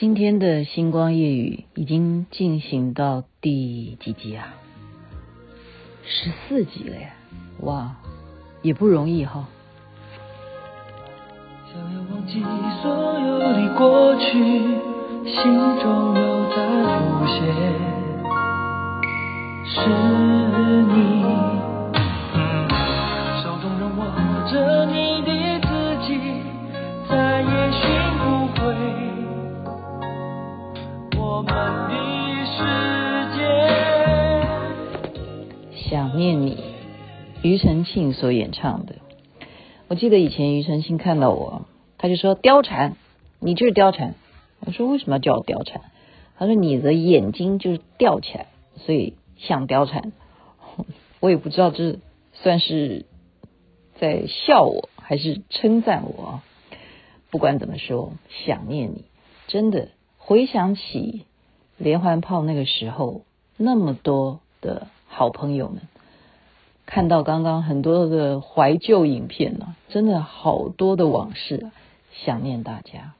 今天的星光夜语已经进行到第几集啊？十四集了呀！哇，也不容易哈。想要忘记所有的过去，心中又在浮现，是所演唱的。我记得以前庾澄庆看到我，他就说：“貂蝉，你就是貂蝉。”我说：“为什么要叫我貂蝉？”他说：“你的眼睛就是吊起来，所以像貂蝉。”我也不知道这算是在笑我还是称赞我。不管怎么说，想念你，真的回想起连环炮那个时候，那么多的好朋友们。看到刚刚很多的怀旧影片呢，真的好多的往事，想念大家。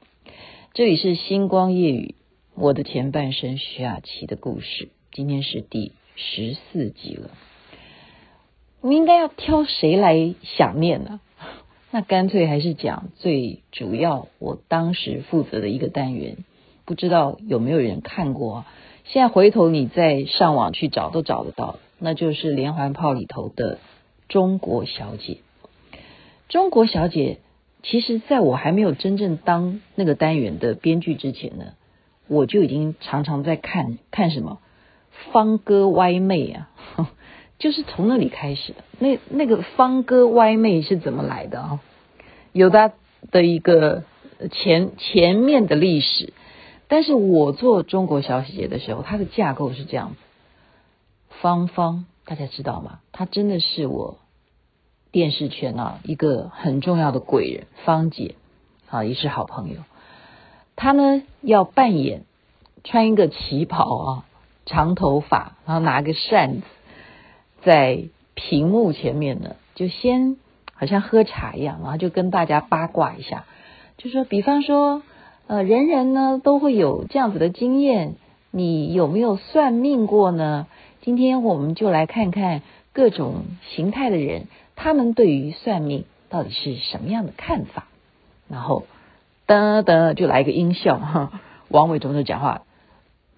这里是星光夜语，我的前半生徐雅琪的故事，今天是第十四集了。我们应该要挑谁来想念呢？那干脆还是讲最主要，我当时负责的一个单元，不知道有没有人看过？现在回头你再上网去找，都找得到。那就是连环炮里头的中国小姐。中国小姐，其实在我还没有真正当那个单元的编剧之前呢，我就已经常常在看看什么方哥歪妹啊，就是从那里开始的。那那个方哥歪妹是怎么来的啊？有他的一个前前面的历史，但是我做中国小姐的时候，它的架构是这样子。芳芳，大家知道吗？她真的是我电视圈啊一个很重要的贵人，芳姐啊也是好朋友。她呢要扮演穿一个旗袍啊，长头发，然后拿个扇子，在屏幕前面呢，就先好像喝茶一样，然后就跟大家八卦一下，就说，比方说，呃，人人呢都会有这样子的经验，你有没有算命过呢？今天我们就来看看各种形态的人，他们对于算命到底是什么样的看法。然后，噔噔就来一个音效哈，王伟忠就讲话，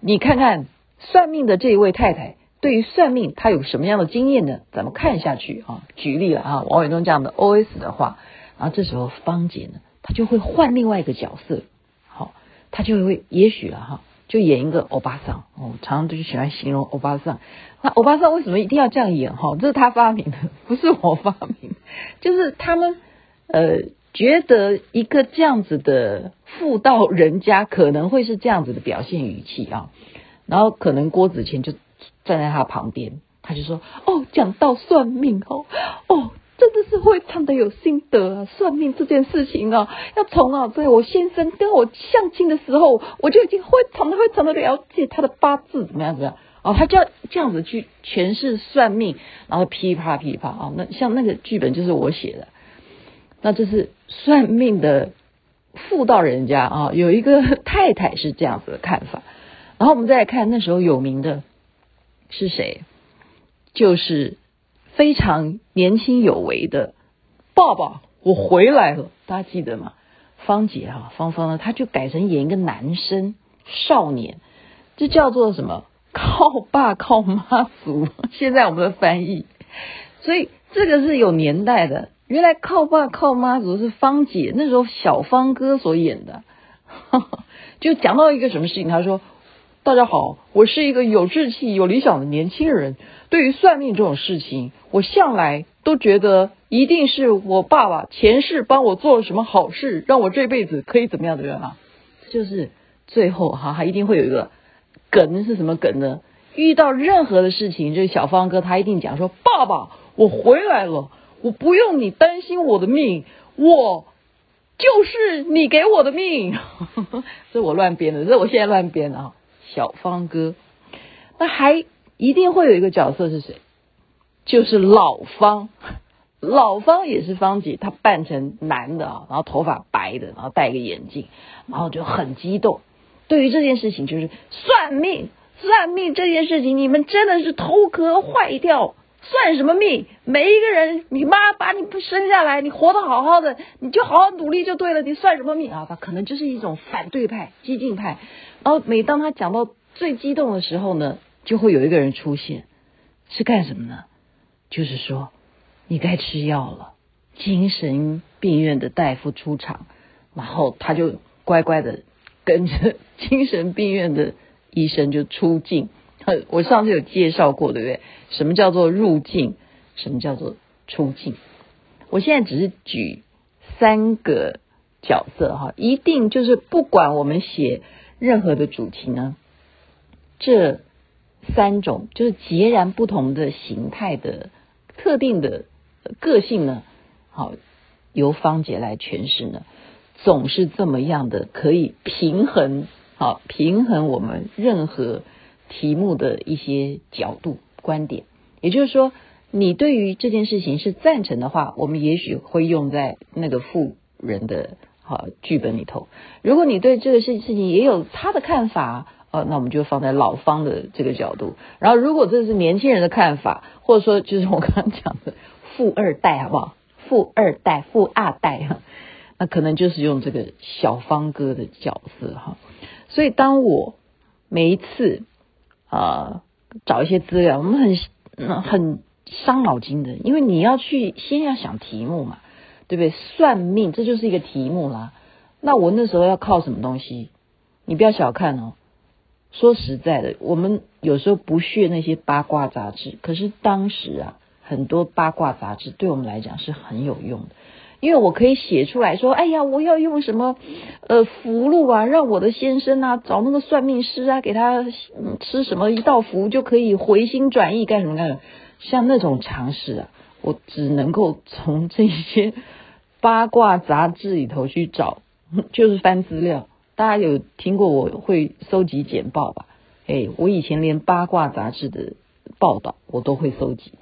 你看看算命的这一位太太，对于算命她有什么样的经验呢？咱们看下去啊，举例了啊，王伟忠这样的 OS 的话，然后这时候芳姐呢，她就会换另外一个角色，好，她就会也许了哈。就演一个欧巴桑，哦，常常都是喜欢形容欧巴桑。那欧巴桑为什么一定要这样演？哈，这是他发明的，不是我发明。就是他们呃觉得一个这样子的妇道人家可能会是这样子的表现语气啊，然后可能郭子乾就站在他旁边，他就说：“哦，讲到算命哦，哦。”是非常的有心得啊！算命这件事情啊，要从啊，在我先生跟我相亲的时候，我就已经非常的非常的了解他的八字怎么样怎么样哦，他就要这样子去诠释算命，然后噼啪噼啪啊，那像那个剧本就是我写的，那这是算命的妇道人家啊，有一个太太是这样子的看法，然后我们再来看那时候有名的是谁，就是。非常年轻有为的爸爸，我回来了，大家记得吗？芳姐啊，芳芳呢，她就改成演一个男生少年，这叫做什么？靠爸靠妈族。现在我们的翻译，所以这个是有年代的。原来靠爸靠妈族是芳姐那时候小芳哥所演的，就讲到一个什么事情，他说。大家好，我是一个有志气、有理想的年轻人。对于算命这种事情，我向来都觉得一定是我爸爸前世帮我做了什么好事，让我这辈子可以怎么样的人啊？就是最后哈，他一定会有一个梗是什么梗呢？遇到任何的事情，这个小方哥他一定讲说：“爸爸，我回来了，我不用你担心我的命，我就是你给我的命。”这我乱编的，这我现在乱编的啊。小方哥，那还一定会有一个角色是谁？就是老方，老方也是方姐，他扮成男的啊，然后头发白的，然后戴个眼镜，然后就很激动。对于这件事情，就是算命，算命这件事情，你们真的是头壳坏掉。算什么命？每一个人，你妈把你生下来，你活得好好的，你就好好努力就对了。你算什么命啊？他可能就是一种反对派、激进派。然后每当他讲到最激动的时候呢，就会有一个人出现，是干什么呢？就是说，你该吃药了。精神病院的大夫出场，然后他就乖乖的跟着 精神病院的医生就出境。我上次有介绍过，对不对？什么叫做入境？什么叫做出境？我现在只是举三个角色哈，一定就是不管我们写任何的主题呢，这三种就是截然不同的形态的特定的个性呢，好，由芳姐来诠释呢，总是这么样的可以平衡，好，平衡我们任何。题目的一些角度观点，也就是说，你对于这件事情是赞成的话，我们也许会用在那个富人的好剧本里头。如果你对这个事事情也有他的看法，呃，那我们就放在老方的这个角度。然后，如果这是年轻人的看法，或者说就是我刚刚讲的富二代，好不好？富二代、富二代哈，那可能就是用这个小方哥的角色哈。所以，当我每一次。啊，找一些资料，我们很很伤脑筋的，因为你要去先要想题目嘛，对不对？算命这就是一个题目啦。那我那时候要靠什么东西？你不要小看哦。说实在的，我们有时候不屑那些八卦杂志，可是当时啊，很多八卦杂志对我们来讲是很有用的。因为我可以写出来说，哎呀，我要用什么呃符籙啊，让我的先生啊找那个算命师啊，给他吃什么一道符就可以回心转意干什么干什么。像那种常识啊，我只能够从这些八卦杂志里头去找，就是翻资料。大家有听过我会搜集简报吧？哎，我以前连八卦杂志的报道我都会搜集，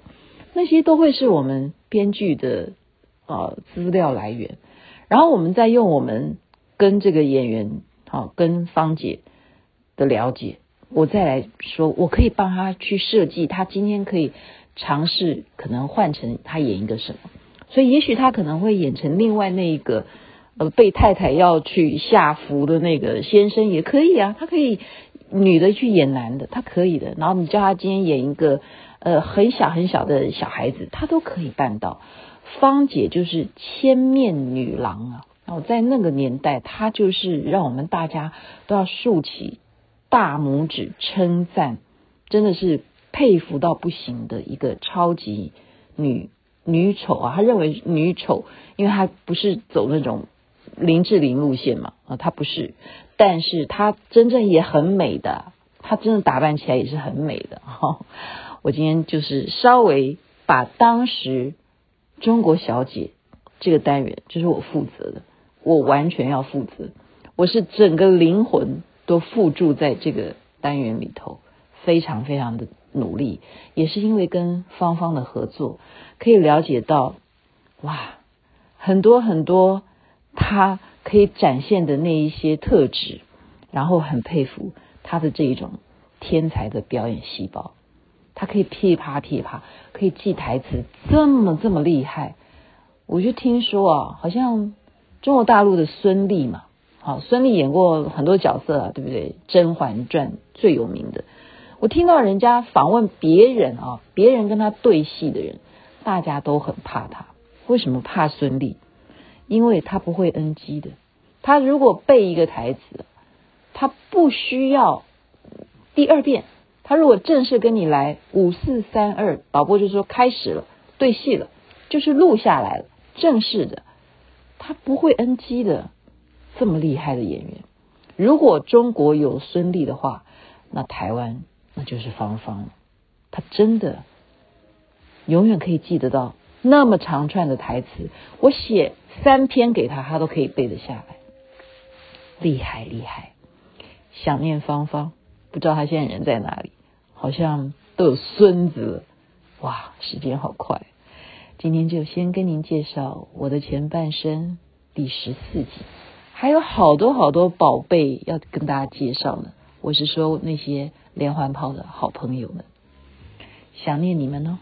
那些都会是我们编剧的。啊，资料来源，然后我们再用我们跟这个演员，好跟芳姐的了解，我再来说，我可以帮他去设计，他今天可以尝试，可能换成他演一个什么，所以也许他可能会演成另外那一个，呃，被太太要去下服的那个先生也可以啊，他可以女的去演男的，他可以的，然后你叫他今天演一个，呃，很小很小的小孩子，她都可以办到。芳姐就是千面女郎啊！然后在那个年代，她就是让我们大家都要竖起大拇指称赞，真的是佩服到不行的一个超级女女丑啊！她认为女丑，因为她不是走那种林志玲路线嘛啊，她不是，但是她真正也很美的，她真的打扮起来也是很美的哈！我今天就是稍微把当时。中国小姐这个单元就是我负责的，我完全要负责，我是整个灵魂都付注在这个单元里头，非常非常的努力，也是因为跟芳芳的合作，可以了解到，哇，很多很多她可以展现的那一些特质，然后很佩服她的这一种天才的表演细胞。他可以噼啪噼啪，可以记台词，这么这么厉害。我就听说啊，好像中国大陆的孙俪嘛，好，孙俪演过很多角色啊，对不对？《甄嬛传》最有名的。我听到人家访问别人啊，别人跟他对戏的人，大家都很怕他。为什么怕孙俪？因为他不会 NG 的。他如果背一个台词，他不需要第二遍。他如果正式跟你来五四三二，导播就说开始了，对戏了，就是录下来了，正式的，他不会 NG 的，这么厉害的演员。如果中国有孙俪的话，那台湾那就是芳芳了，他真的永远可以记得到那么长串的台词，我写三篇给他，他都可以背得下来，厉害厉害，想念芳芳，不知道他现在人在哪里。好像都有孙子，哇！时间好快，今天就先跟您介绍我的前半生第十四集，还有好多好多宝贝要跟大家介绍呢。我是说那些连环炮的好朋友们，想念你们哦。